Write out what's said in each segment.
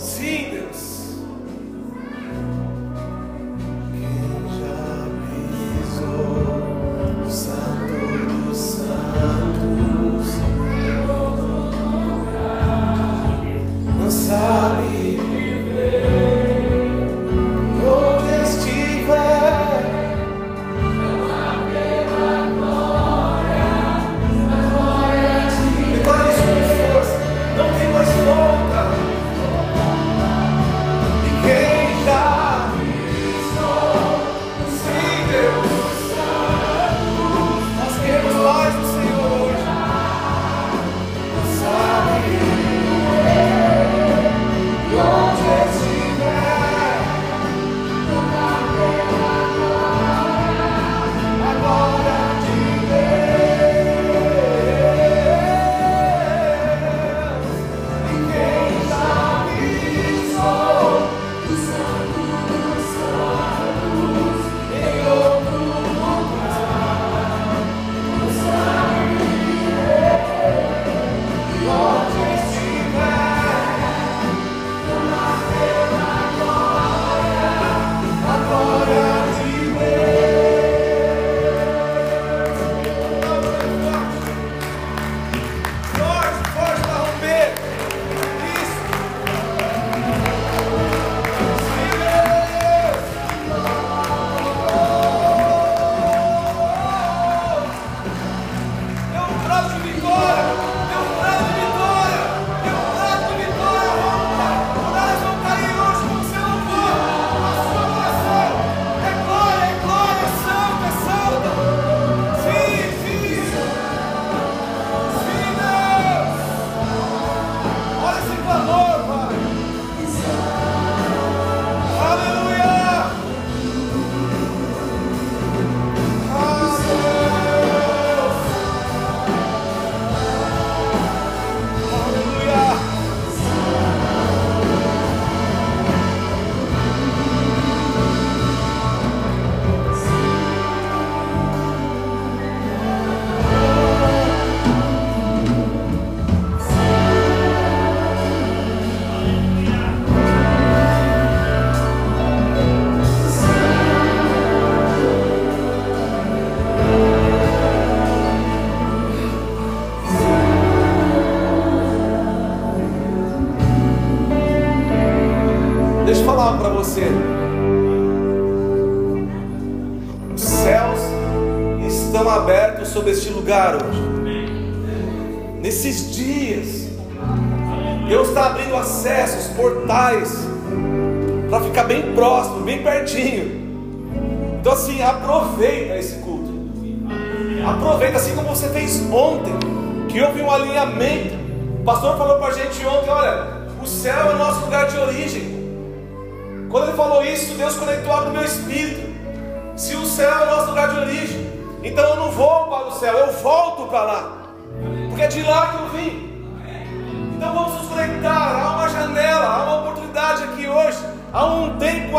Sim, Deus.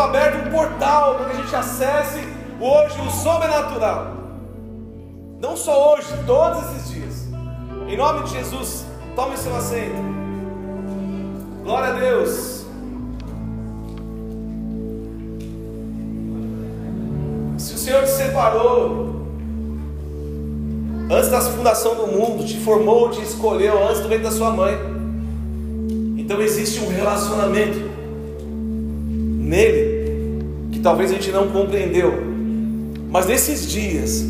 Aberto, um portal para que a gente acesse hoje o sobrenatural. Não só hoje, todos esses dias. Em nome de Jesus, tome seu assento. Glória a Deus. Se o Senhor te separou antes da fundação do mundo, te formou, te escolheu antes do ventre da sua mãe, então existe um relacionamento nele talvez a gente não compreendeu, mas nesses dias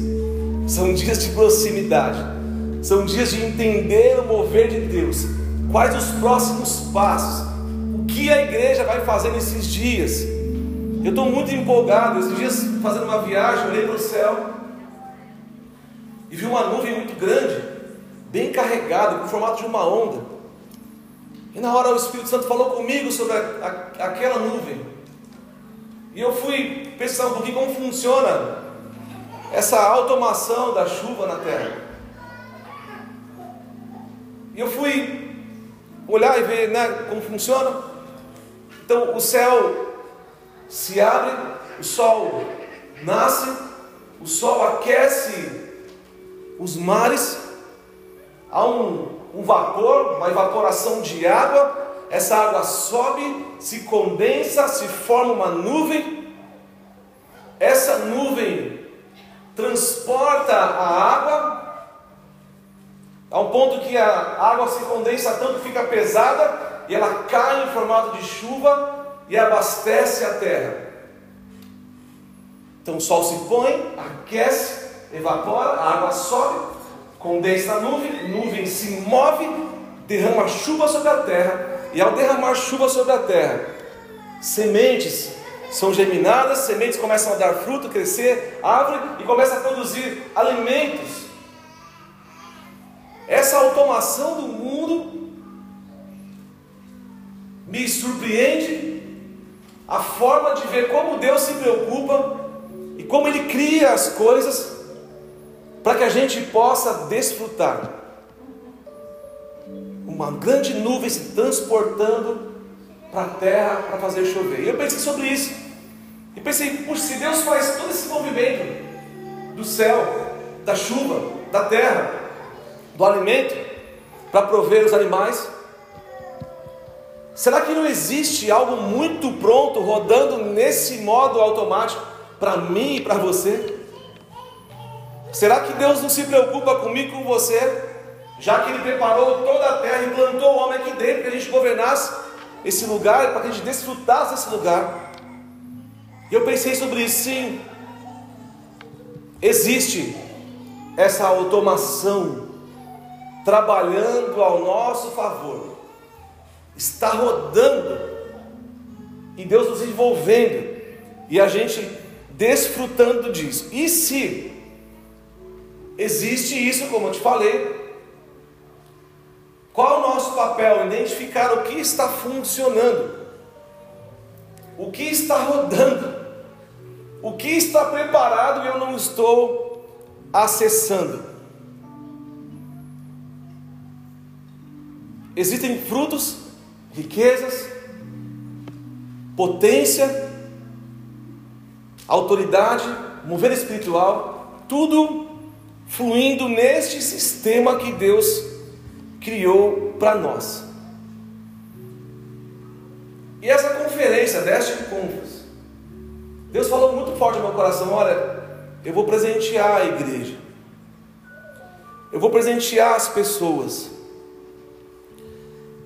são dias de proximidade, são dias de entender o mover de Deus, quais os próximos passos, o que a igreja vai fazer nesses dias. Eu estou muito empolgado. Esses dias, fazendo uma viagem, olhei para o céu e vi uma nuvem muito grande, bem carregada, com o formato de uma onda. E na hora o Espírito Santo falou comigo sobre a, a, aquela nuvem. E eu fui pensar um pouquinho como funciona essa automação da chuva na terra. E eu fui olhar e ver né, como funciona. Então o céu se abre, o sol nasce, o sol aquece os mares, há um, um vapor, uma evaporação de água, essa água sobe, se condensa, se forma uma nuvem. Essa nuvem transporta a água a um ponto que a água se condensa tanto que fica pesada e ela cai em formato de chuva e abastece a terra. Então o sol se põe, aquece, evapora, a água sobe, condensa a nuvem, nuvem se move, derrama chuva sobre a terra, e ao derramar chuva sobre a terra, sementes são germinadas, sementes começam a dar fruto, crescer, árvore e começa a produzir alimentos. Essa automação do mundo me surpreende a forma de ver como Deus se preocupa e como Ele cria as coisas para que a gente possa desfrutar. Uma grande nuvem se transportando para a terra para fazer chover. E eu pensei sobre isso. E pensei, puxa, se Deus faz todo esse movimento do céu, da chuva, da terra, do alimento, para prover os animais, será que não existe algo muito pronto rodando nesse modo automático para mim e para você? Será que Deus não se preocupa comigo e com você, já que Ele preparou toda a terra e plantou o homem aqui dentro, que a gente governasse esse lugar, para que a gente desfrutasse desse lugar? E eu pensei sobre isso, sim. Existe essa automação trabalhando ao nosso favor, está rodando e Deus nos envolvendo e a gente desfrutando disso. E se Existe isso, como eu te falei. Qual o nosso papel? Identificar o que está funcionando, o que está rodando, o que está preparado e eu não estou acessando. Existem frutos, riquezas, potência, autoridade, mover espiritual, tudo fluindo neste sistema que Deus criou para nós. E essa conferência, deste Conference, Deus falou muito forte no meu coração: olha, eu vou presentear a igreja, eu vou presentear as pessoas,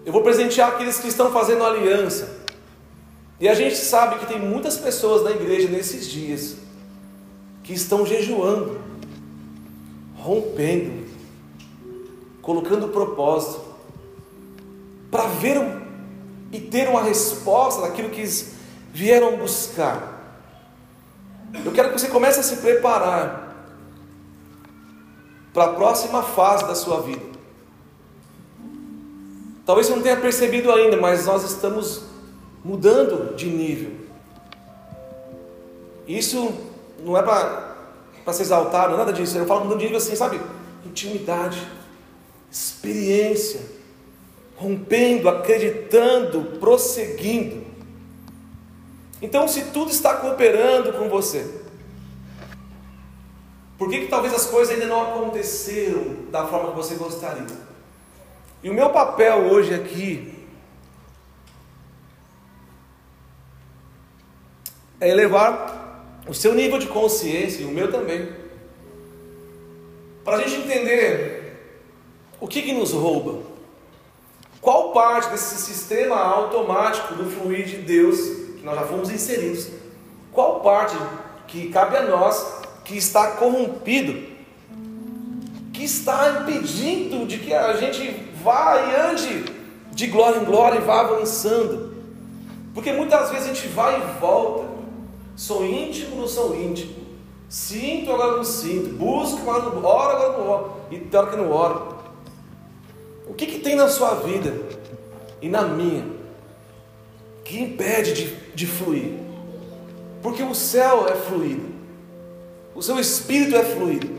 eu vou presentear aqueles que estão fazendo aliança. E a gente sabe que tem muitas pessoas na igreja nesses dias que estão jejuando rompendo, colocando propósito, para ver e ter uma resposta daquilo que eles vieram buscar. Eu quero que você comece a se preparar para a próxima fase da sua vida. Talvez você não tenha percebido ainda, mas nós estamos mudando de nível. Isso não é para se exaltar, não é nada disso. Eu falo no nível assim, sabe? Intimidade, experiência, rompendo, acreditando, prosseguindo. Então, se tudo está cooperando com você, por que, que talvez as coisas ainda não aconteceram da forma que você gostaria? E o meu papel hoje aqui é elevar o seu nível de consciência e o meu também, para a gente entender o que, que nos rouba, qual parte desse sistema automático do fluir de Deus, que nós já fomos inseridos, qual parte que cabe a nós que está corrompido, que está impedindo de que a gente vá e ande de glória em glória e vá avançando, porque muitas vezes a gente vai e volta, Sou íntimo, não sou íntimo. Sinto, agora não sinto. Busco, agora não oro, agora não oro. E hora que não oro. O que, que tem na sua vida e na minha que impede de, de fluir? Porque o céu é fluido. O seu espírito é fluido.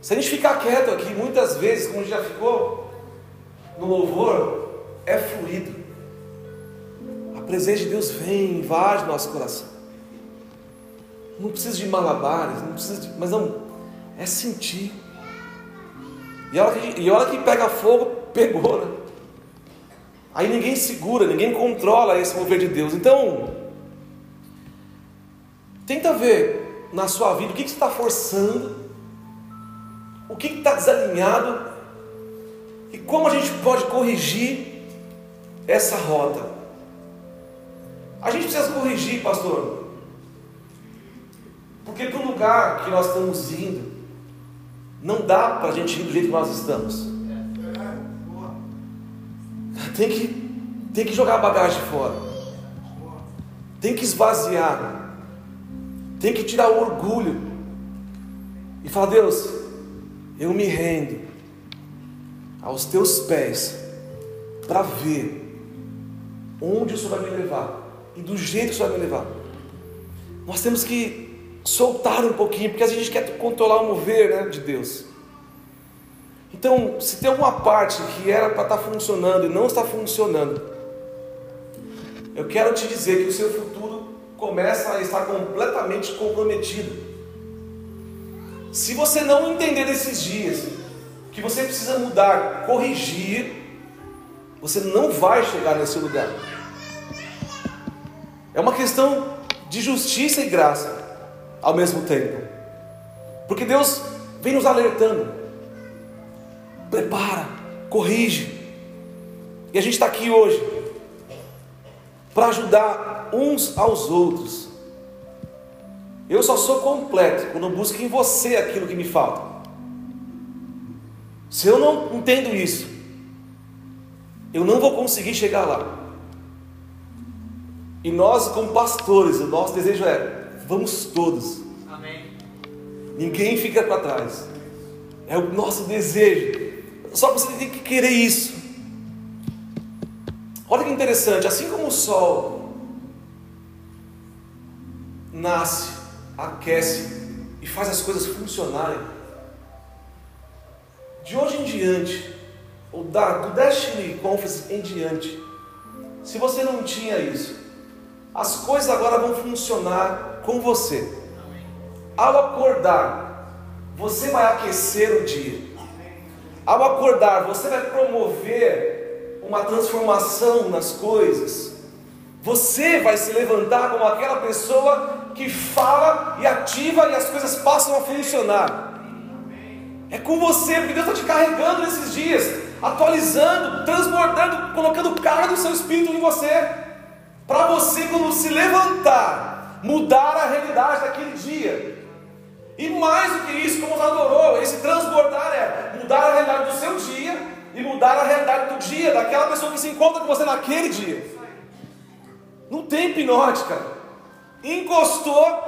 Se a gente ficar quieto aqui, muitas vezes, como já ficou no louvor, é fluido. A presença de Deus vem, invade nosso coração. Não precisa de malabares, não precisa de, mas não, é sentir. E a hora que, e que pega fogo, pegou, né? Aí ninguém segura, ninguém controla esse mover de Deus. Então, tenta ver na sua vida o que, que você está forçando, o que está desalinhado e como a gente pode corrigir essa rota. A gente precisa corrigir, pastor, porque para o lugar que nós estamos indo, não dá para a gente ir do jeito que nós estamos. Tem que, tem que jogar a bagagem fora. Tem que esvaziar. Tem que tirar o orgulho. E falar, Deus, eu me rendo aos teus pés para ver onde o Senhor vai me levar e do jeito que o Senhor vai me levar. Nós temos que soltar um pouquinho, porque a gente quer controlar o mover né, de Deus. Então, se tem alguma parte que era para estar tá funcionando e não está funcionando, eu quero te dizer que o seu futuro começa a estar completamente comprometido. Se você não entender nesses dias que você precisa mudar, corrigir, você não vai chegar nesse lugar. É uma questão de justiça e graça ao mesmo tempo. Porque Deus vem nos alertando prepara, corrige. E a gente está aqui hoje para ajudar uns aos outros. Eu só sou completo quando busco em você aquilo que me falta. Se eu não entendo isso, eu não vou conseguir chegar lá. E nós, como pastores, o nosso desejo é: vamos todos. Amém. Ninguém fica para trás. É o nosso desejo só você tem que querer isso. Olha que interessante, assim como o sol nasce, aquece e faz as coisas funcionarem, de hoje em diante, ou da, do Destiny Conference em diante, se você não tinha isso, as coisas agora vão funcionar com você. Ao acordar, você vai aquecer o dia. Ao acordar, você vai promover uma transformação nas coisas. Você vai se levantar como aquela pessoa que fala e ativa e as coisas passam a funcionar. É com você, porque Deus está te carregando nesses dias, atualizando, transbordando, colocando o carro do seu espírito em você, para você, quando se levantar, mudar a realidade daquele dia. E mais do que isso, como adorou, esse transbordar é mudar a realidade do seu dia e mudar a realidade do dia daquela pessoa que se encontra com você naquele dia. Não tem cara. Encostou,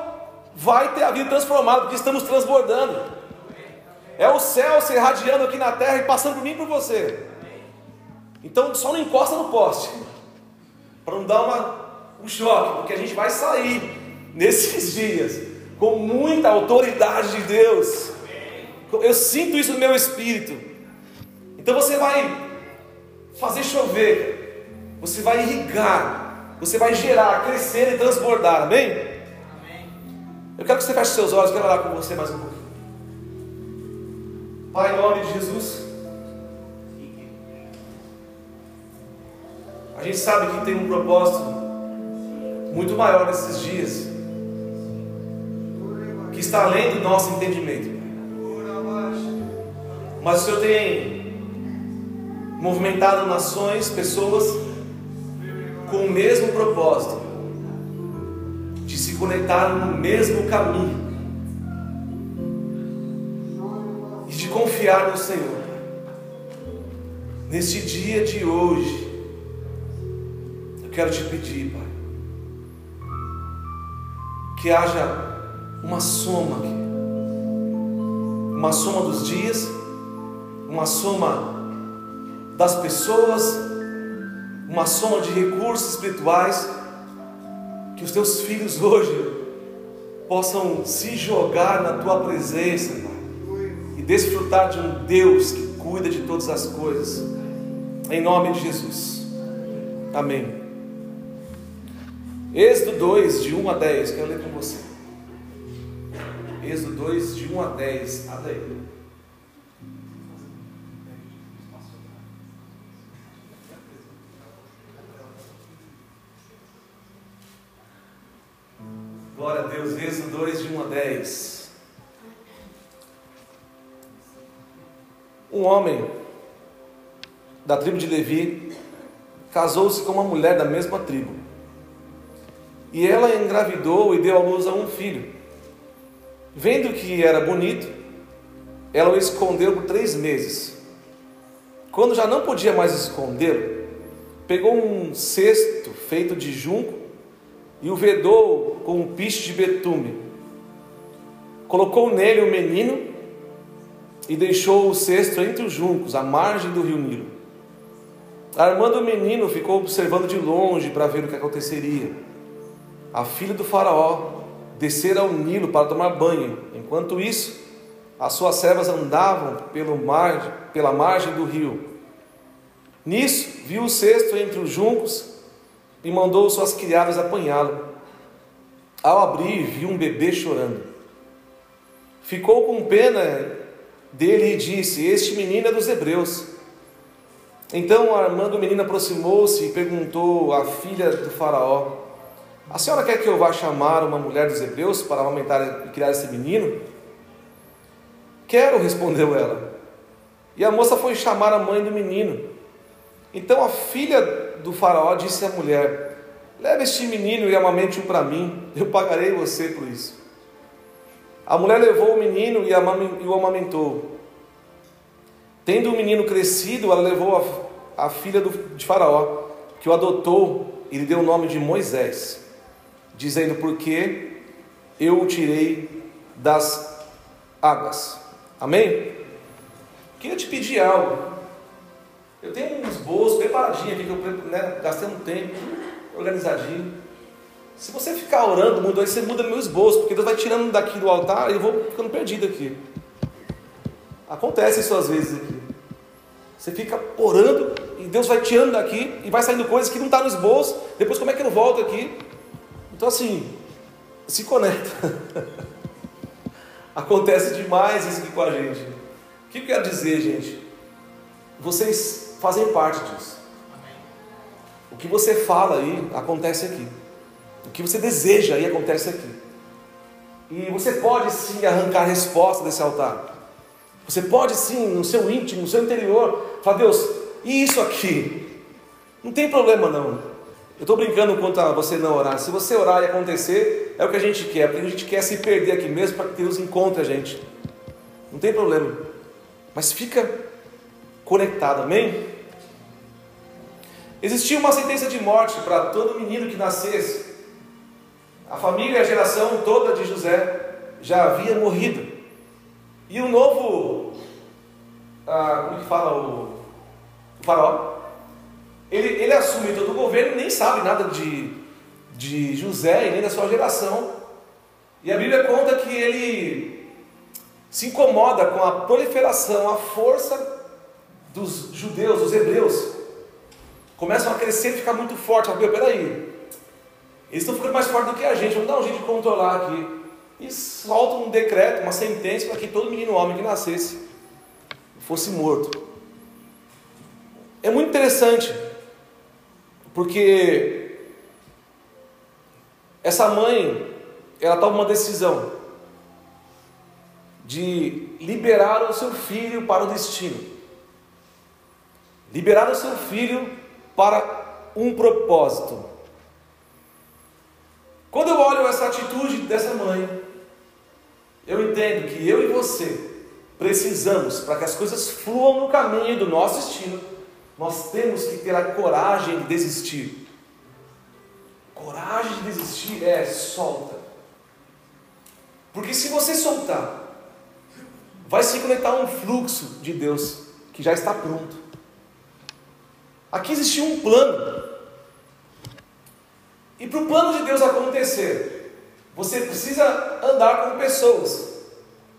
vai ter a vida transformada, porque estamos transbordando. É o céu se irradiando aqui na terra e passando por mim e por você. Então só não encosta no poste. Para não dar uma, um choque, porque a gente vai sair nesses dias com muita autoridade de Deus. Eu sinto isso no meu espírito. Então você vai fazer chover, você vai irrigar, você vai gerar, crescer e transbordar, amém? Eu quero que você feche seus olhos, quero orar com você mais um pouquinho. Pai, em nome de Jesus, a gente sabe que tem um propósito muito maior nesses dias que está além do nosso entendimento. Mas o Senhor tem movimentado nações, pessoas, com o mesmo propósito de se conectar no mesmo caminho e de confiar no Senhor. Neste dia de hoje, eu quero te pedir, Pai, que haja uma soma. Uma soma dos dias, uma soma das pessoas, uma soma de recursos espirituais, que os teus filhos hoje possam se jogar na tua presença, Pai, e desfrutar de um Deus que cuida de todas as coisas, em nome de Jesus, amém. Êxodo 2, de 1 a 10, quero ler com você. Êxodo 2, de 1 a 10. Abre aí. Glória a Deus, Êxodo 2, de 1 a 10. Um homem da tribo de Levi casou-se com uma mulher da mesma tribo. E ela engravidou e deu à luz a um filho. Vendo que era bonito, ela o escondeu por três meses. Quando já não podia mais escondê-lo, pegou um cesto feito de junco e o vedou com um piche de betume. Colocou nele o menino e deixou o cesto entre os juncos, à margem do rio Nilo. A irmã do menino ficou observando de longe para ver o que aconteceria. A filha do faraó descera ao Nilo para tomar banho. Enquanto isso, as suas servas andavam pelo mar, pela margem do rio. Nisso, viu o cesto entre os juncos e mandou suas criadas apanhá-lo. Ao abrir, viu um bebê chorando. Ficou com pena dele e disse: Este menino é dos hebreus. Então a irmã do menino aproximou-se e perguntou à filha do Faraó: A senhora quer que eu vá chamar uma mulher dos hebreus para aumentar e criar esse menino? Quero, respondeu ela. E a moça foi chamar a mãe do menino. Então a filha do Faraó disse à mulher: Leve este menino e amamente-o para mim, eu pagarei você por isso. A mulher levou o menino e o amamentou. Tendo o menino crescido, ela levou a, filha de Faraó, que o adotou e lhe deu o nome de Moisés, dizendo: Porque eu o tirei das águas. Amém? Queria te pedir algo. Eu tenho uns bolsos preparadinhos aqui, que eu né, gastei um tempo, organizadinho. Se você ficar orando muito, aí você muda meu esboço, porque Deus vai tirando daqui do altar e eu vou ficando perdido aqui. Acontece isso às vezes aqui. Você fica orando e Deus vai tirando daqui e vai saindo coisas que não está no esboço. Depois como é que eu volto aqui? Então assim, se conecta. Acontece demais isso aqui com a gente. O que eu quero dizer, gente? Vocês fazem parte disso. O que você fala aí acontece aqui. O que você deseja aí acontece aqui. E você pode sim arrancar a resposta desse altar. Você pode sim, no seu íntimo, no seu interior, falar: Deus, e isso aqui? Não tem problema não. Eu estou brincando quanto a você não orar. Se você orar e acontecer, é o que a gente quer, porque a gente quer se perder aqui mesmo para que Deus encontre a gente. Não tem problema. Mas fica conectado, amém? Existia uma sentença de morte para todo menino que nascesse. A família e a geração toda de José já havia morrido. E o novo, ah, como que fala o, o faraó? Ele, ele assume todo o governo e nem sabe nada de, de José e nem da sua geração. E a Bíblia conta que ele se incomoda com a proliferação, a força dos judeus, dos hebreus. Começam a crescer e ficar muito forte. Fala, peraí, eles estão ficando mais fortes do que a gente, vamos dar um jeito de controlar aqui e solta um decreto, uma sentença para que todo menino homem que nascesse fosse morto. É muito interessante, porque essa mãe, ela toma uma decisão de liberar o seu filho para o destino, liberar o seu filho para um propósito. Quando eu olho essa atitude dessa mãe, eu entendo que eu e você precisamos, para que as coisas fluam no caminho do nosso destino, nós temos que ter a coragem de desistir. Coragem de desistir é solta. Porque se você soltar, vai se conectar a um fluxo de Deus que já está pronto. Aqui existiu um plano. E para o plano de Deus acontecer, você precisa andar com pessoas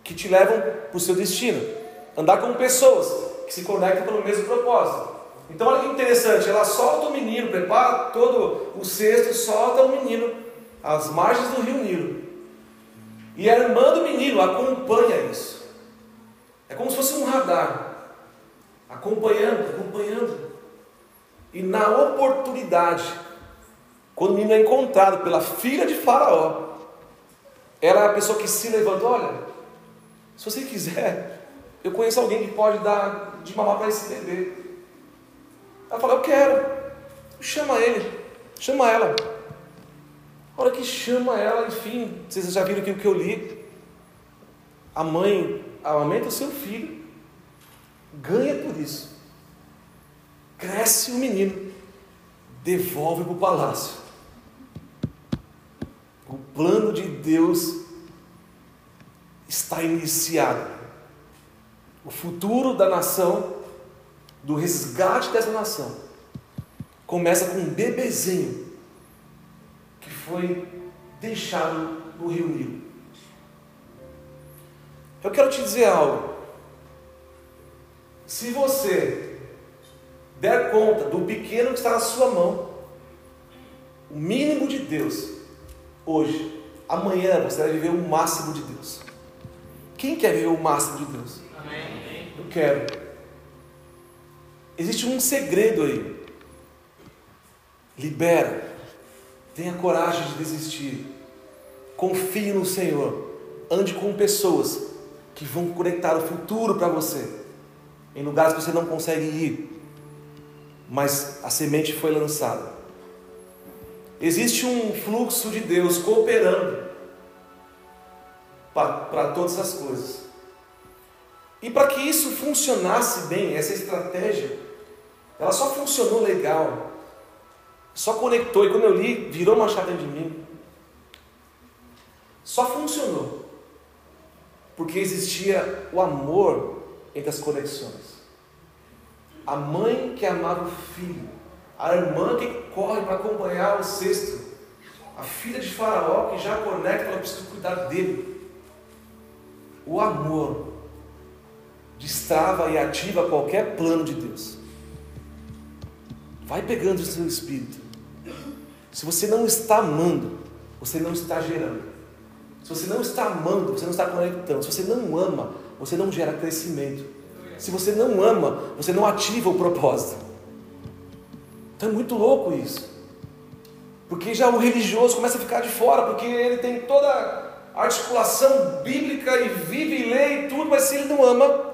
que te levam para o seu destino. Andar com pessoas que se conectam pelo mesmo propósito. Então olha que interessante, ela solta o menino, prepara todo o cesto, solta o menino às margens do rio Nilo. E a irmã do menino acompanha isso. É como se fosse um radar. Acompanhando, acompanhando. E na oportunidade, quando o menino é encontrado pela filha de Faraó, ela é a pessoa que se levanta, olha, se você quiser, eu conheço alguém que pode dar de mamar para esse bebê. Ela fala, eu quero. Chama ele, chama ela. A hora que chama ela, enfim, vocês já viram aqui o que eu li. A mãe amamenta o seu filho, ganha por isso. Cresce o menino, devolve para o palácio. O plano de Deus está iniciado. O futuro da nação, do resgate dessa nação, começa com um bebezinho que foi deixado no rio Nilo. Eu quero te dizer algo. Se você der conta do pequeno que está na sua mão, o mínimo de Deus, hoje, amanhã você vai viver o máximo de Deus. Quem quer viver o máximo de Deus? Amém. Eu quero. Existe um segredo aí. Libera. Tenha coragem de desistir. Confie no Senhor. Ande com pessoas que vão conectar o futuro para você. Em lugares que você não consegue ir. Mas a semente foi lançada. Existe um fluxo de Deus cooperando para todas as coisas. E para que isso funcionasse bem, essa estratégia, ela só funcionou legal, só conectou, e quando eu li, virou uma chave de mim. Só funcionou, porque existia o amor entre as conexões. A mãe que amava o filho, a irmã que corre para acompanhar o cesto, a filha de Faraó que já conecta, ela precisa cuidar dele. O amor destrava e ativa qualquer plano de Deus. Vai pegando o seu espírito. Se você não está amando, você não está gerando. Se você não está amando, você não está conectando. Se você não ama, você não gera crescimento. Se você não ama, você não ativa o propósito. Então é muito louco isso. Porque já o religioso começa a ficar de fora, porque ele tem toda articulação bíblica e vive e lê e tudo, mas se ele não ama,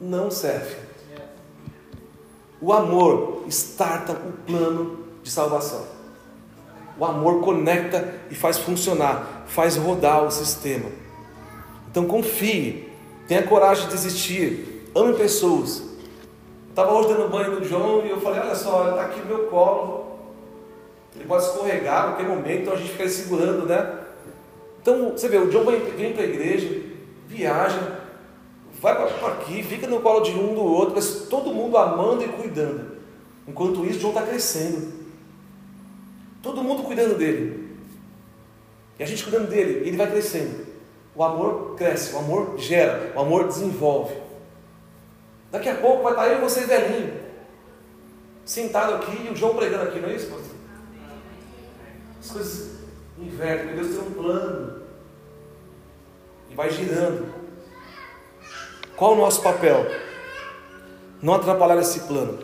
não serve. O amor starta o plano de salvação. O amor conecta e faz funcionar, faz rodar o sistema. Então confie, tenha coragem de desistir, ame pessoas. Estava hoje dando banho no João e eu falei: Olha só, está aqui no meu colo. Ele pode escorregar a qualquer momento, então a gente fica segurando, né? Então, você vê, o John vem para a igreja, viaja, vai para aqui, fica no colo de um do outro, mas todo mundo amando e cuidando. Enquanto isso, John está crescendo. Todo mundo cuidando dele. E a gente cuidando dele, ele vai crescendo. O amor cresce, o amor gera, o amor desenvolve. Daqui a pouco vai estar eu e você velhinho, sentado aqui e o João pregando aqui, não é isso, pastor? As coisas invertem, Deus tem um plano e vai girando. Qual o nosso papel? Não atrapalhar esse plano.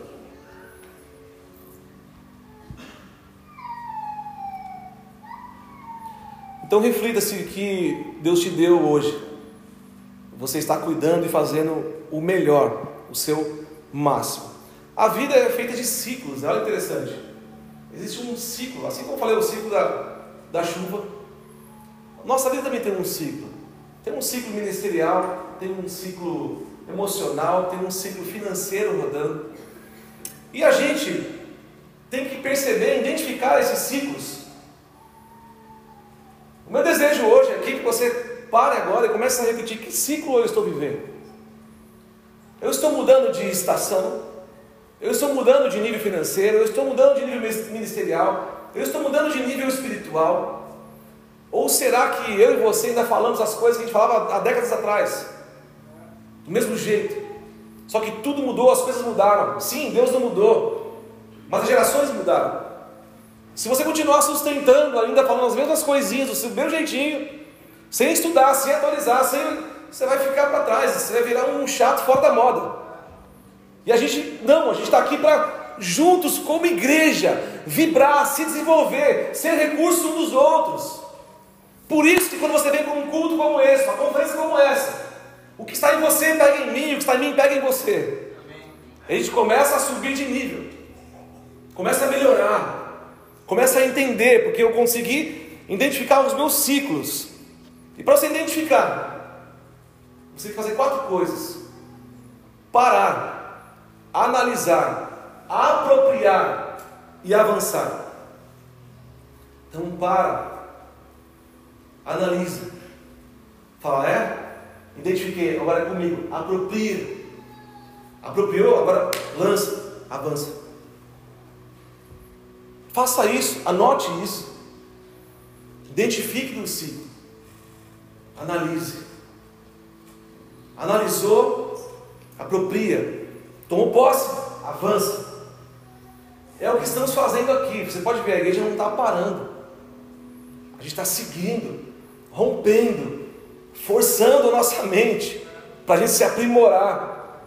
Então reflita se que Deus te deu hoje, você está cuidando e fazendo o melhor, o seu máximo. A vida é feita de ciclos, olha interessante. Existe um ciclo, assim como eu falei, o ciclo da, da chuva. Nossa vida também tem um ciclo. Tem um ciclo ministerial, tem um ciclo emocional, tem um ciclo financeiro rodando. E a gente tem que perceber, identificar esses ciclos. O meu desejo hoje é que você pare agora e comece a repetir que ciclo eu estou vivendo. Eu estou mudando de estação, eu estou mudando de nível financeiro, eu estou mudando de nível ministerial, eu estou mudando de nível espiritual. Ou será que eu e você ainda falamos as coisas que a gente falava há décadas atrás? Do mesmo jeito. Só que tudo mudou, as coisas mudaram. Sim, Deus não mudou. Mas as gerações mudaram. Se você continuar sustentando, ainda falando as mesmas coisinhas, do seu mesmo jeitinho, sem estudar, sem atualizar, sem, você vai ficar para trás, você vai virar um chato fora da moda. E a gente, não, a gente está aqui para, juntos como igreja, vibrar, se desenvolver, ser recurso uns dos outros. Por isso que quando você vem para um culto como esse, uma conferência como essa, o que está em você pega em mim, o que está em mim pega em você. A gente começa a subir de nível, começa a melhorar, começa a entender, porque eu consegui identificar os meus ciclos. E para você identificar, você tem que fazer quatro coisas: parar, analisar, apropriar e avançar. Então para, analisa, fala, é? Identifiquei, agora é comigo, apropria. Apropriou, agora lança, avança. Faça isso, anote isso. Identifique no ciclo. Analise. Analisou, apropria. Tomou posse, avança. É o que estamos fazendo aqui. Você pode ver, a igreja não está parando. A gente está seguindo, rompendo, forçando a nossa mente para a gente se aprimorar.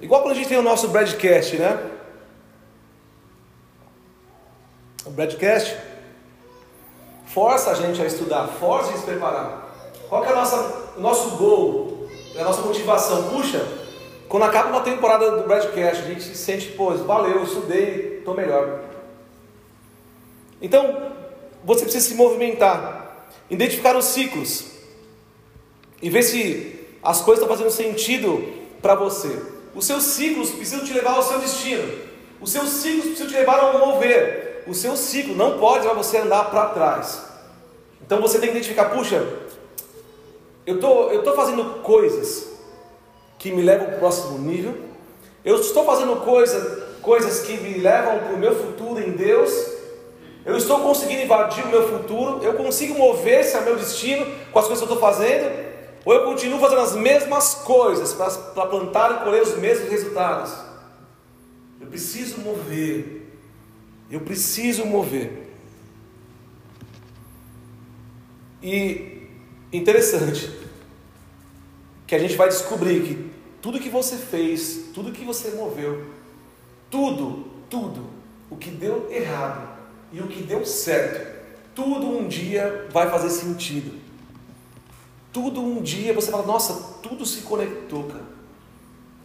Igual quando a gente tem o nosso broadcast, né? O broadcast força a gente a estudar, força a gente a se preparar. Qual é a nossa, o nosso gol, a nossa motivação? Puxa, quando acaba uma temporada do broadcast, a gente se sente, pô, valeu, estudei, estou melhor. Então, você precisa se movimentar, identificar os ciclos e ver se as coisas estão fazendo sentido para você. Os seus ciclos precisam te levar ao seu destino. Os seus ciclos precisam te levar a mover. O seu ciclo não pode levar você andar para trás. Então você tem que identificar, puxa, eu tô, estou tô fazendo coisas que me levam para o próximo nível. Eu estou fazendo coisa, coisas que me levam para o meu futuro em Deus. Eu estou conseguindo invadir o meu futuro. Eu consigo mover-se ao meu destino com as coisas que eu estou fazendo. Ou eu continuo fazendo as mesmas coisas para plantar e colher os mesmos resultados? Eu preciso mover. Eu preciso mover. E interessante que a gente vai descobrir que tudo que você fez, tudo que você moveu, tudo, tudo, o que deu errado e o que deu certo, tudo um dia vai fazer sentido. Tudo um dia você fala, nossa, tudo se conectou, cara.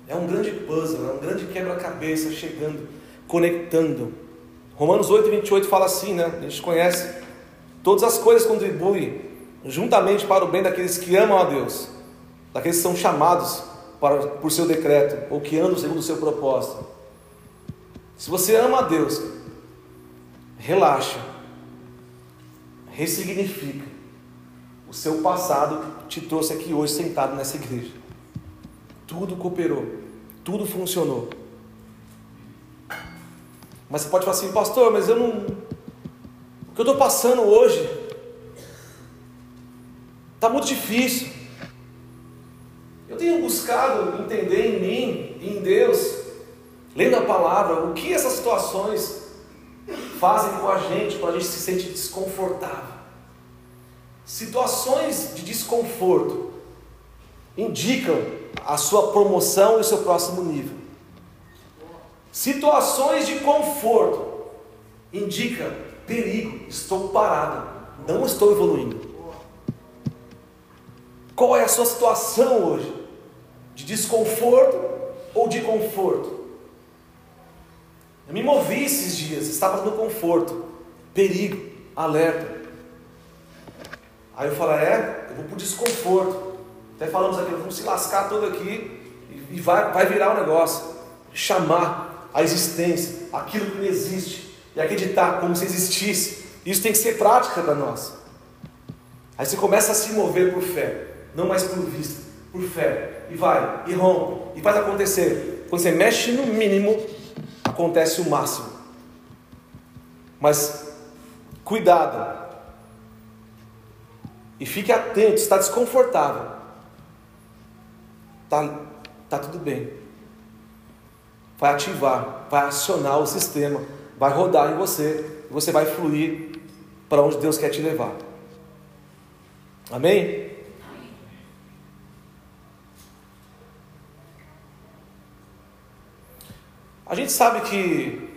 É um grande puzzle, é um grande quebra-cabeça chegando, conectando. Romanos 8, 28 fala assim, né? A gente conhece. Todas as coisas contribuem juntamente para o bem daqueles que amam a Deus, daqueles que são chamados para, por seu decreto, ou que andam segundo o seu propósito. Se você ama a Deus, relaxa, ressignifica, o seu passado te trouxe aqui hoje sentado nessa igreja. Tudo cooperou, tudo funcionou. Mas você pode falar assim, pastor, mas eu não. O que eu estou passando hoje está muito difícil. Eu tenho buscado entender em mim em Deus, lendo a palavra, o que essas situações fazem com a gente, quando a gente se sente desconfortável. Situações de desconforto indicam a sua promoção e o seu próximo nível. Situações de conforto indicam perigo, estou parado, não estou evoluindo. Qual é a sua situação hoje? De desconforto ou de conforto? Eu me movi esses dias, estava no conforto, perigo, alerta. Aí eu falo, é, eu vou por desconforto. Até falamos aqui, vamos se lascar todo aqui e vai, vai virar um negócio. Chamar a existência, aquilo que não existe, e acreditar como se existisse. Isso tem que ser prática para nós. Aí você começa a se mover por fé, não mais por vista, por fé. E vai, e rompe, e faz acontecer. Quando você mexe no mínimo, acontece o máximo. Mas cuidado, e fique atento, está desconfortável. Tá, tá tudo bem. Vai ativar, vai acionar o sistema, vai rodar em você, você vai fluir para onde Deus quer te levar. Amém? A gente sabe que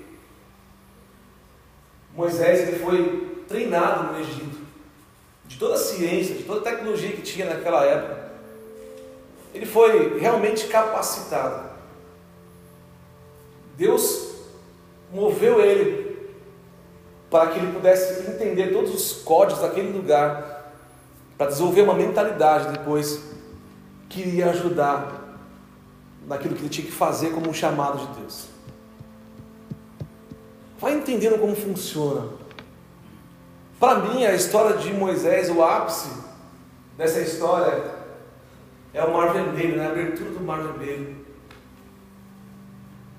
Moisés ele foi treinado no Egito. de toda a ciência, de toda a tecnologia que tinha naquela época, ele foi realmente capacitado. Deus moveu ele para que ele pudesse entender todos os códigos daquele lugar, para desenvolver uma mentalidade depois que iria ajudar naquilo que ele tinha que fazer como um chamado de Deus. Vai entendendo como funciona. Para mim, a história de Moisés, o ápice dessa história é o Mar Vermelho, né? a abertura do Mar Vermelho.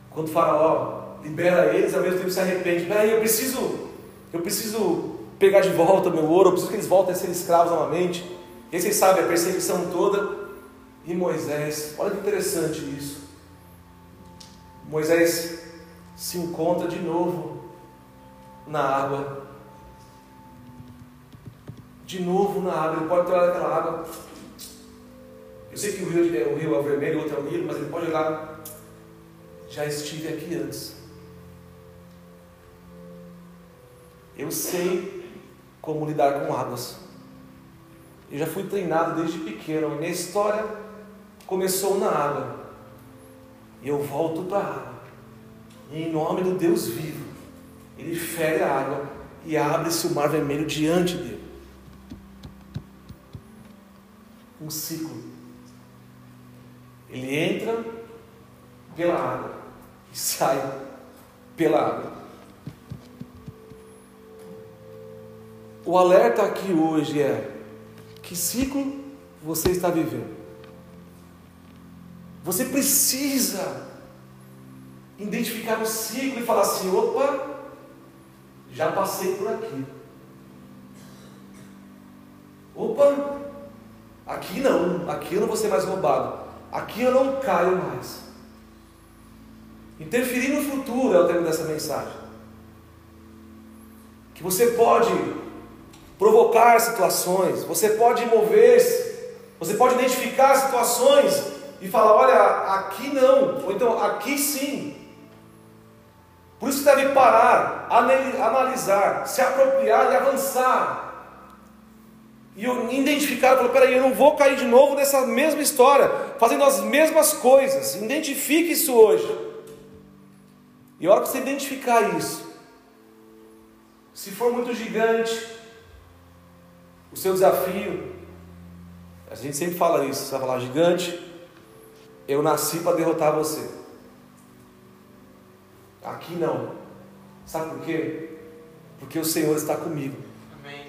Quando o faraó libera eles, ao mesmo tempo se arrepende. Peraí, eu preciso, eu preciso pegar de volta meu ouro, eu preciso que eles voltem a ser escravos novamente. E aí vocês sabem a perseguição toda. E Moisés, olha que interessante isso. Moisés se encontra de novo na água. De novo na água, ele pode olhar aquela água. Eu sei que o rio, é, o rio é vermelho, outro é o Nilo, mas ele pode olhar. Já estive aqui antes. Eu sei como lidar com águas. Eu já fui treinado desde pequeno. Minha história começou na água. E eu volto para a água. Em nome do Deus vivo, ele fere a água e abre-se o mar vermelho diante dele. Um ciclo. Ele entra pela água e sai pela água. O alerta aqui hoje é: que ciclo você está vivendo? Você precisa identificar o ciclo e falar assim: opa, já passei por aqui. Opa, aqui não, aqui eu não vou ser mais roubado, aqui eu não caio mais. Interferir no futuro é o tema dessa mensagem. Que você pode provocar situações, você pode mover-se, você pode identificar situações e falar: olha, aqui não, ou então aqui sim. Por isso deve parar, analisar, se apropriar e avançar. E eu identificar, falar, peraí, eu não vou cair de novo nessa mesma história, fazendo as mesmas coisas. Identifique isso hoje. E a hora que você identificar isso, se for muito gigante, o seu desafio, a gente sempre fala isso, você vai falar gigante, eu nasci para derrotar você. Aqui não. Sabe por quê? Porque o Senhor está comigo. Amém.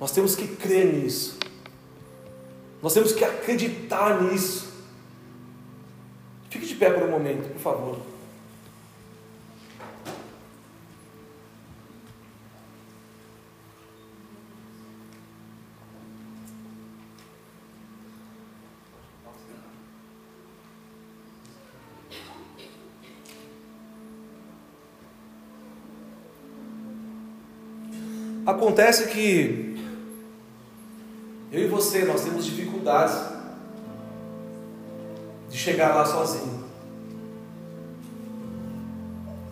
Nós temos que crer nisso. Nós temos que acreditar nisso. Fique de pé por um momento, por favor. Acontece que eu e você, nós temos dificuldades de chegar lá sozinho.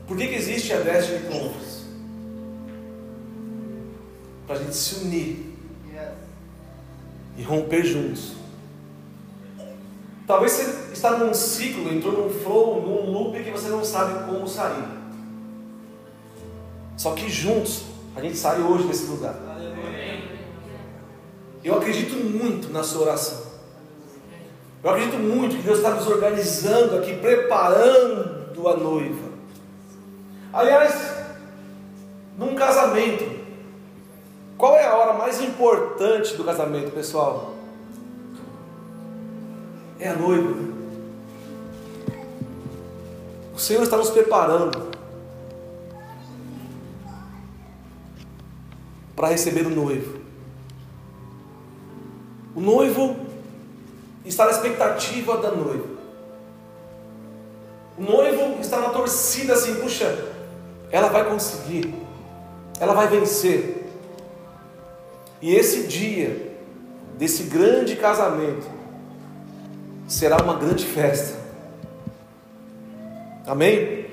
Por que, que existe a Destiny Conference? Para a gente se unir e romper juntos. Talvez você está num ciclo, entrou num flow, num loop que você não sabe como sair. Só que juntos a gente sai hoje desse lugar. Eu acredito muito na sua oração. Eu acredito muito que Deus está nos organizando aqui, preparando a noiva. Aliás, num casamento, qual é a hora mais importante do casamento, pessoal? É a noiva. O Senhor está nos preparando. Para receber o noivo. O noivo está na expectativa da noiva. O noivo está na torcida assim, puxa, ela vai conseguir, ela vai vencer. E esse dia, desse grande casamento, será uma grande festa. Amém?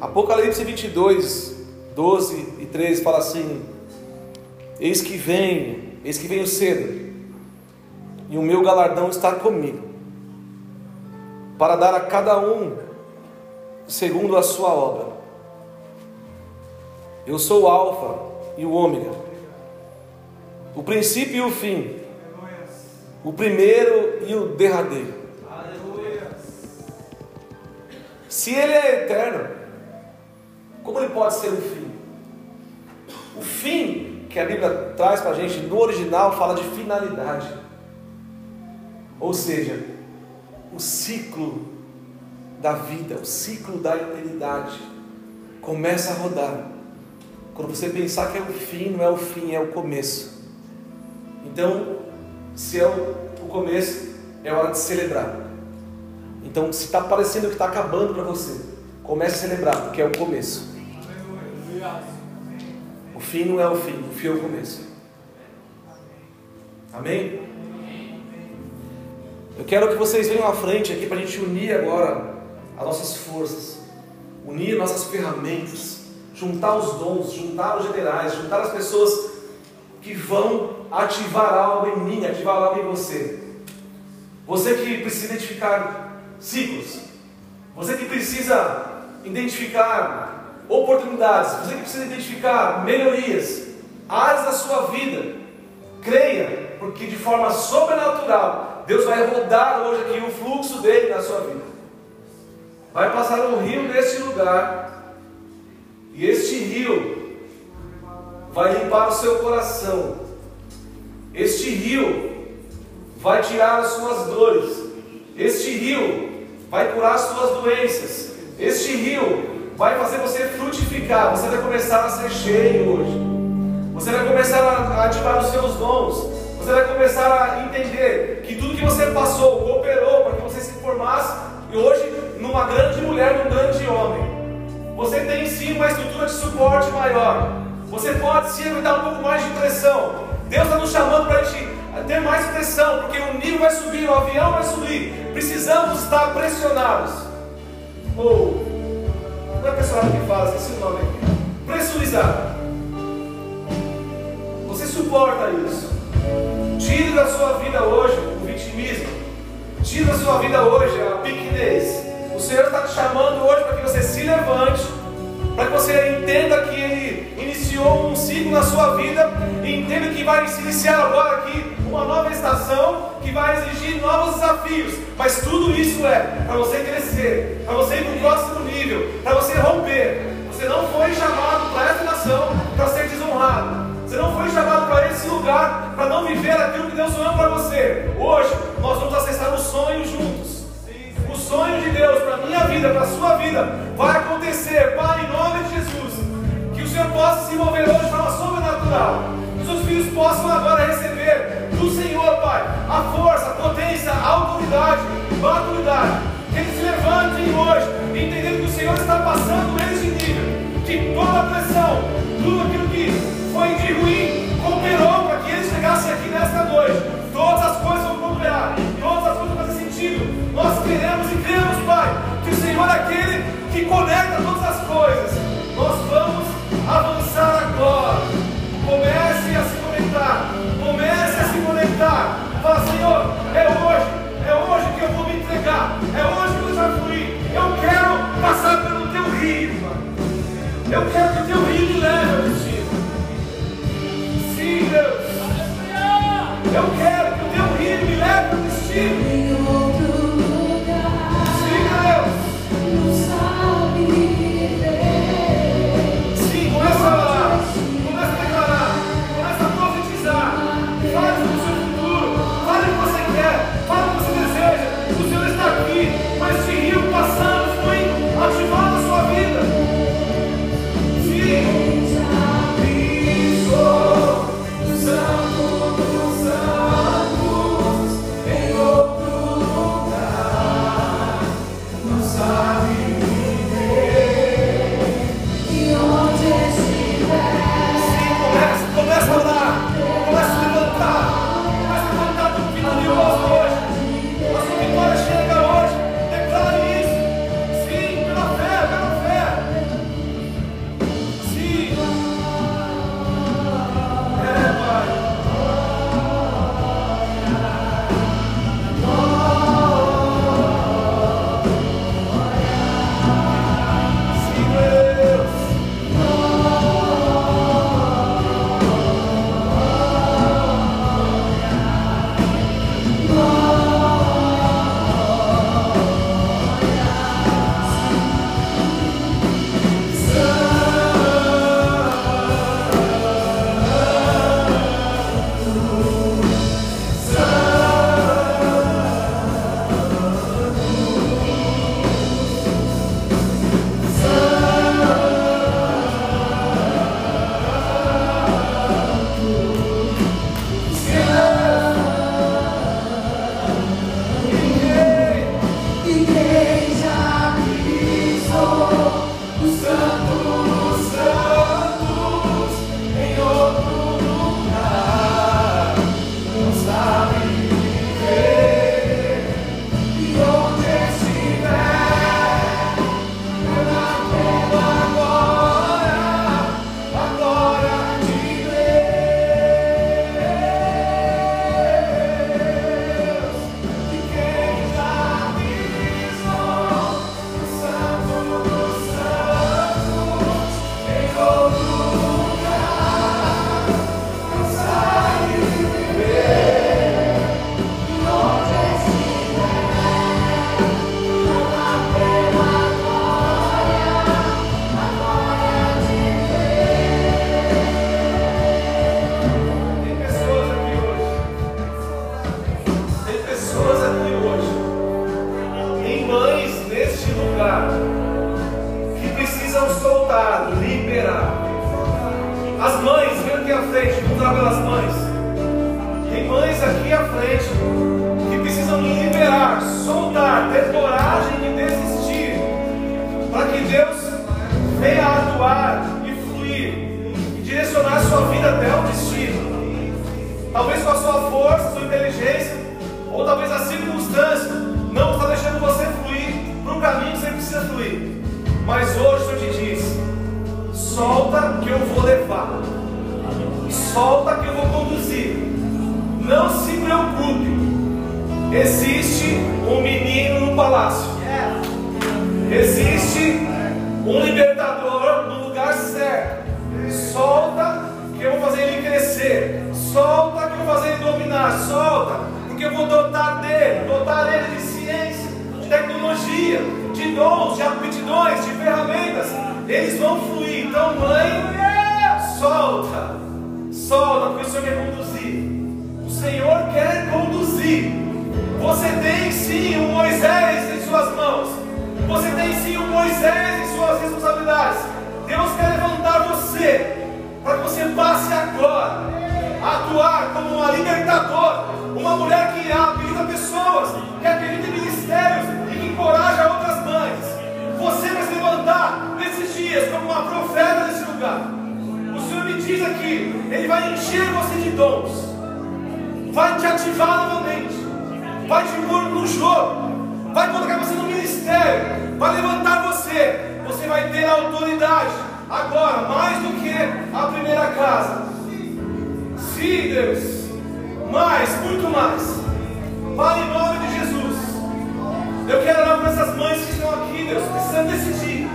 Apocalipse 22, 12 e 13 fala assim: Eis que venho, eis que venho cedo, e o meu galardão está comigo, para dar a cada um segundo a sua obra. Eu sou o Alfa e o Ômega, o princípio e o fim, o primeiro e o derradeiro. Se ele é eterno, como ele pode ser o fim? O fim que a Bíblia traz para a gente no original fala de finalidade, ou seja, o ciclo da vida, o ciclo da eternidade começa a rodar. Quando você pensar que é o fim, não é o fim, é o começo. Então, se é o, começo, é hora de celebrar. Então, se está parecendo que está acabando para você, comece a celebrar, porque é o começo. O fim não é o fim, o fim é o começo. Amém? Eu quero que vocês venham à frente aqui para a gente unir agora as nossas forças, unir nossas ferramentas, juntar os dons, juntar os generais, juntar as pessoas que vão ativar algo em mim, ativar algo em você. Você que precisa identificar ciclos, você que precisa identificar oportunidades, você que precisa identificar melhorias, áreas da sua vida, creia, porque de forma sobrenatural, Deus vai rodar hoje aqui o fluxo dele na sua vida. Vai passar um rio neste lugar, e este rio vai limpar o seu coração. Este rio vai tirar as suas dores. Este rio vai curar as suas doenças. Este rio vai fazer você frutificar. Você vai começar a ser cheio hoje. Você vai começar a ativar os seus dons. Você vai começar a entender que tudo que você passou cooperou para que você se formasse e hoje numa grande mulher, num grande homem. Você tem sim uma estrutura de suporte maior. Você pode sim aguentar um pouco mais de pressão. Deus está nos chamando para a gente ter mais pressão, porque o nível vai subir, o avião vai subir. Precisamos estar pressionados. Ou, não é pressionado que fala, esqueci o nome. Pressurizado. Você suporta isso. Tire da sua vida hoje o vitimismo. Tire da sua vida hoje a pequenez. O Senhor está te chamando hoje para que você se levante, para que você entenda que Ele iniciou um ciclo na sua vida e entenda que vai se iniciar agora aqui uma nova estação que vai exigir novos desafios. Mas tudo isso é para você crescer, para você ir para o próximo nível, para você romper. Você não foi chamado para essa nação para ser desonrado. Você não foi chamado para esse lugar para não viver aquilo que Deus sonhou para você. Hoje nós vamos acessar o sonho juntos. O sonho de Deus para a minha vida, para a sua vida, vai acontecer, Pai, em nome de Jesus. Que o Senhor possa se mover hoje de forma sobrenatural. Que os seus filhos possam agora receber do Senhor, Pai, a força, a potência, a autoridade, maturidade. Que eles se levantem hoje, entendendo que o Senhor está passando eles de nível. Que toda a pressão, tudo aquilo que foi de ruim, cooperou para que eles chegassem aqui nesta noite. Todas as coisas vão cooperar, Nós queremos e cremos, Pai, que o Senhor é aquele que conecta todas as coisas. Nós vamos avançar agora. Comece a se conectar, comece a se conectar. Fala, Senhor, é hoje, é hoje que eu vou me entregar, é hoje que eu já fui. Eu quero passar pelo teu rio, Pai. Eu quero que o teu rio me leve ao destino. Sim, Deus. Eu quero que o teu rio me leve ao destino. Diz aqui, Ele vai encher você de dons, vai te ativar novamente vai te pôr no jogo, vai colocar você no ministério, vai levantar você. Você vai ter autoridade agora, mais do que a primeira casa. Sim, Deus, mais, muito mais. Pai, em nome de Jesus, eu quero orar para essas mães que estão aqui, Deus, precisando decidir,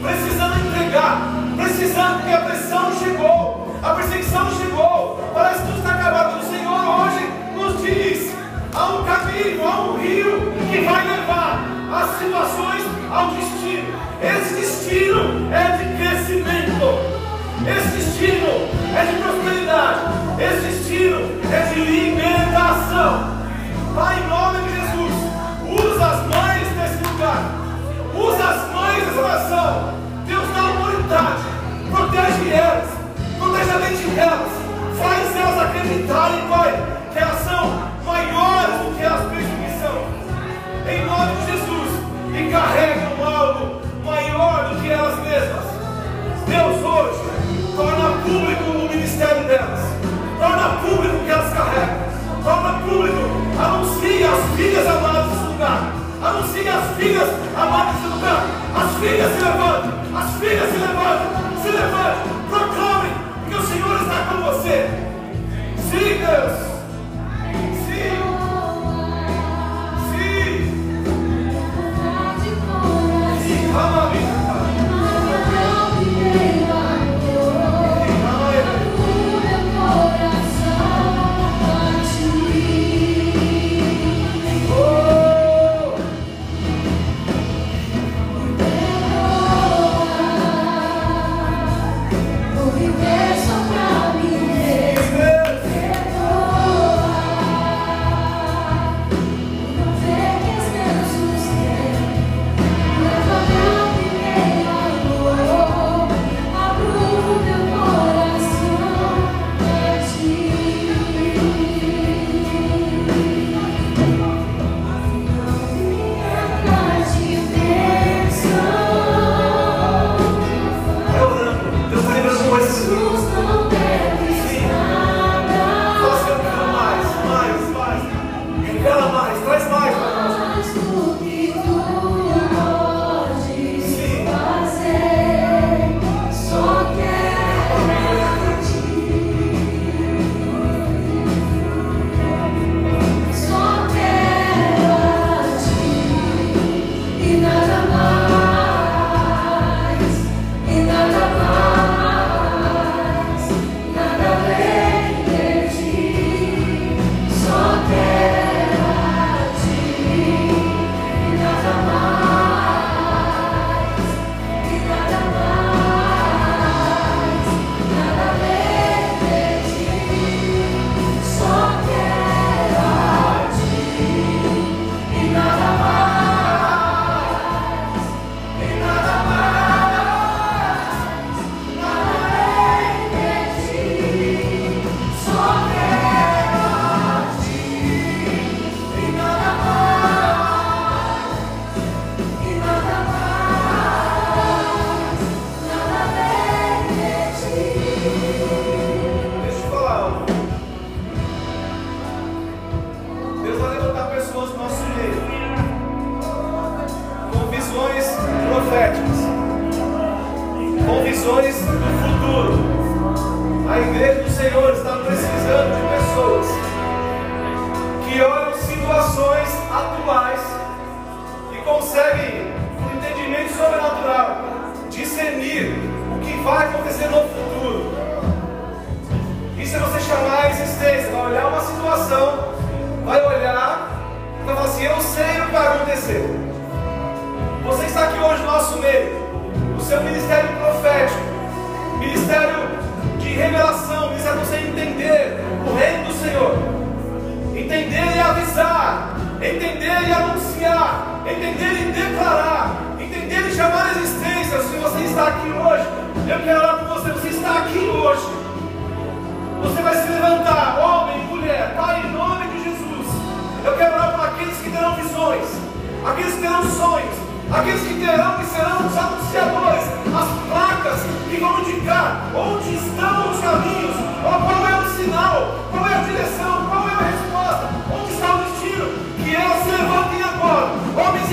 precisando entregar, precisando, porque a pressão chegou, a perseguição chegou, parece que tudo está acabado. O Senhor hoje nos diz há um caminho, há um rio que vai levar as situações ao destino. Esse destino é de crescimento. Esse destino é de prosperidade. Esse destino é de libertação. Pai, em nome de Jesus, usa as mães desse lugar. Usa as mães dessa nação. Deus dá autoridade. Protege elas. Protege a mente delas. Faz elas acreditarem, Pai, que elas são maiores do que as perseguições, em nome de Jesus, e carregam algo maior do que elas mesmas. Deus hoje torna público o ministério delas, torna público o que elas carregam, torna público, anuncia as filhas amadas desse lugar, anuncia as filhas amadas desse lugar, as filhas se levantam, as filhas se levantam, se levantam, proclamem que o Senhor está com você. Sim.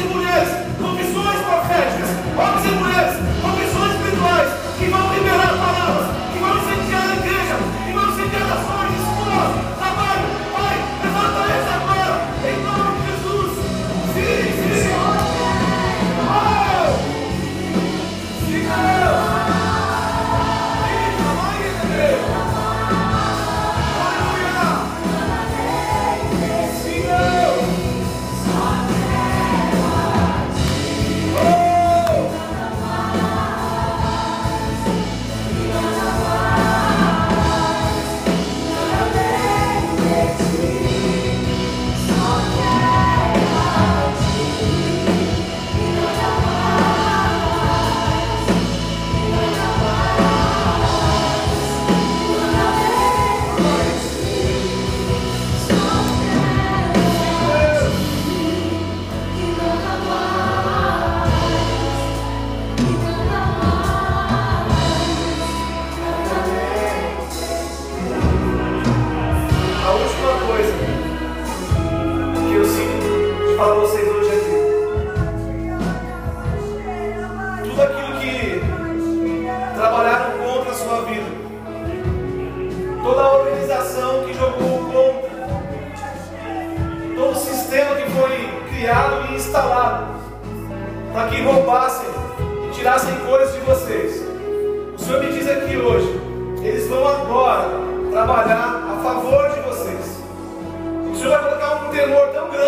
Homens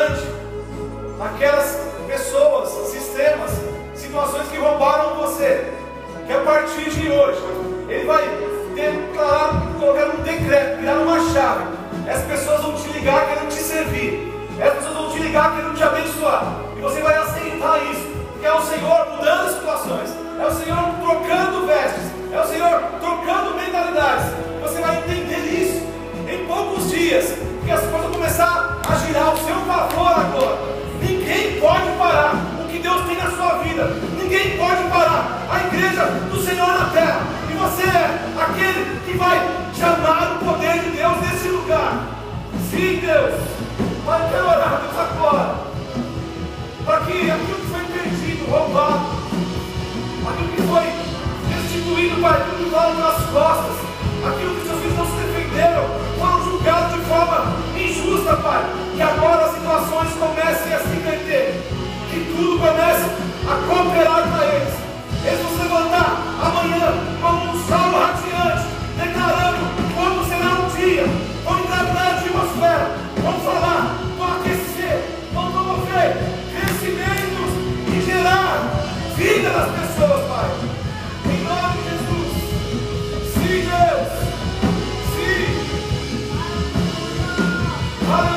grande naquelas pessoas, sistemas, situações que roubaram você, que a partir de hoje, Ele vai declarar, colocar um decreto, virar uma chave. As pessoas vão te ligar querendo te servir, as pessoas vão te ligar querendo te abençoar, e você vai aceitar isso, porque é o Senhor mudando situações, é o Senhor trocando vestes, é o Senhor trocando mentalidades. Você vai entender isso em poucos dias, que as coisas vão começar a girar ao seu favor agora. Ninguém pode parar o que Deus tem na sua vida. Ninguém pode parar a igreja do Senhor na terra. E você é aquele que vai chamar o poder de Deus nesse lugar. Sim, Deus. Vai quero orar Deus agora. Para que aquilo que foi perdido, roubado, aquilo que foi destituído, aquilo que vale nas costas, aquilo que seus filhos não se defenderam, foram julgados de forma injusta, Pai. Que agora as situações comecem a se inverter, que tudo comece a cooperar para eles. Eles vão se levantar amanhã como um sol radiante, declarando como será um dia, vão engravidar a atmosfera, vão falar, vão aquecer, vão promover crescimentos e gerar vida nas pessoas, Pai. Em nome de Jesus. Sim, Deus. Aleluia.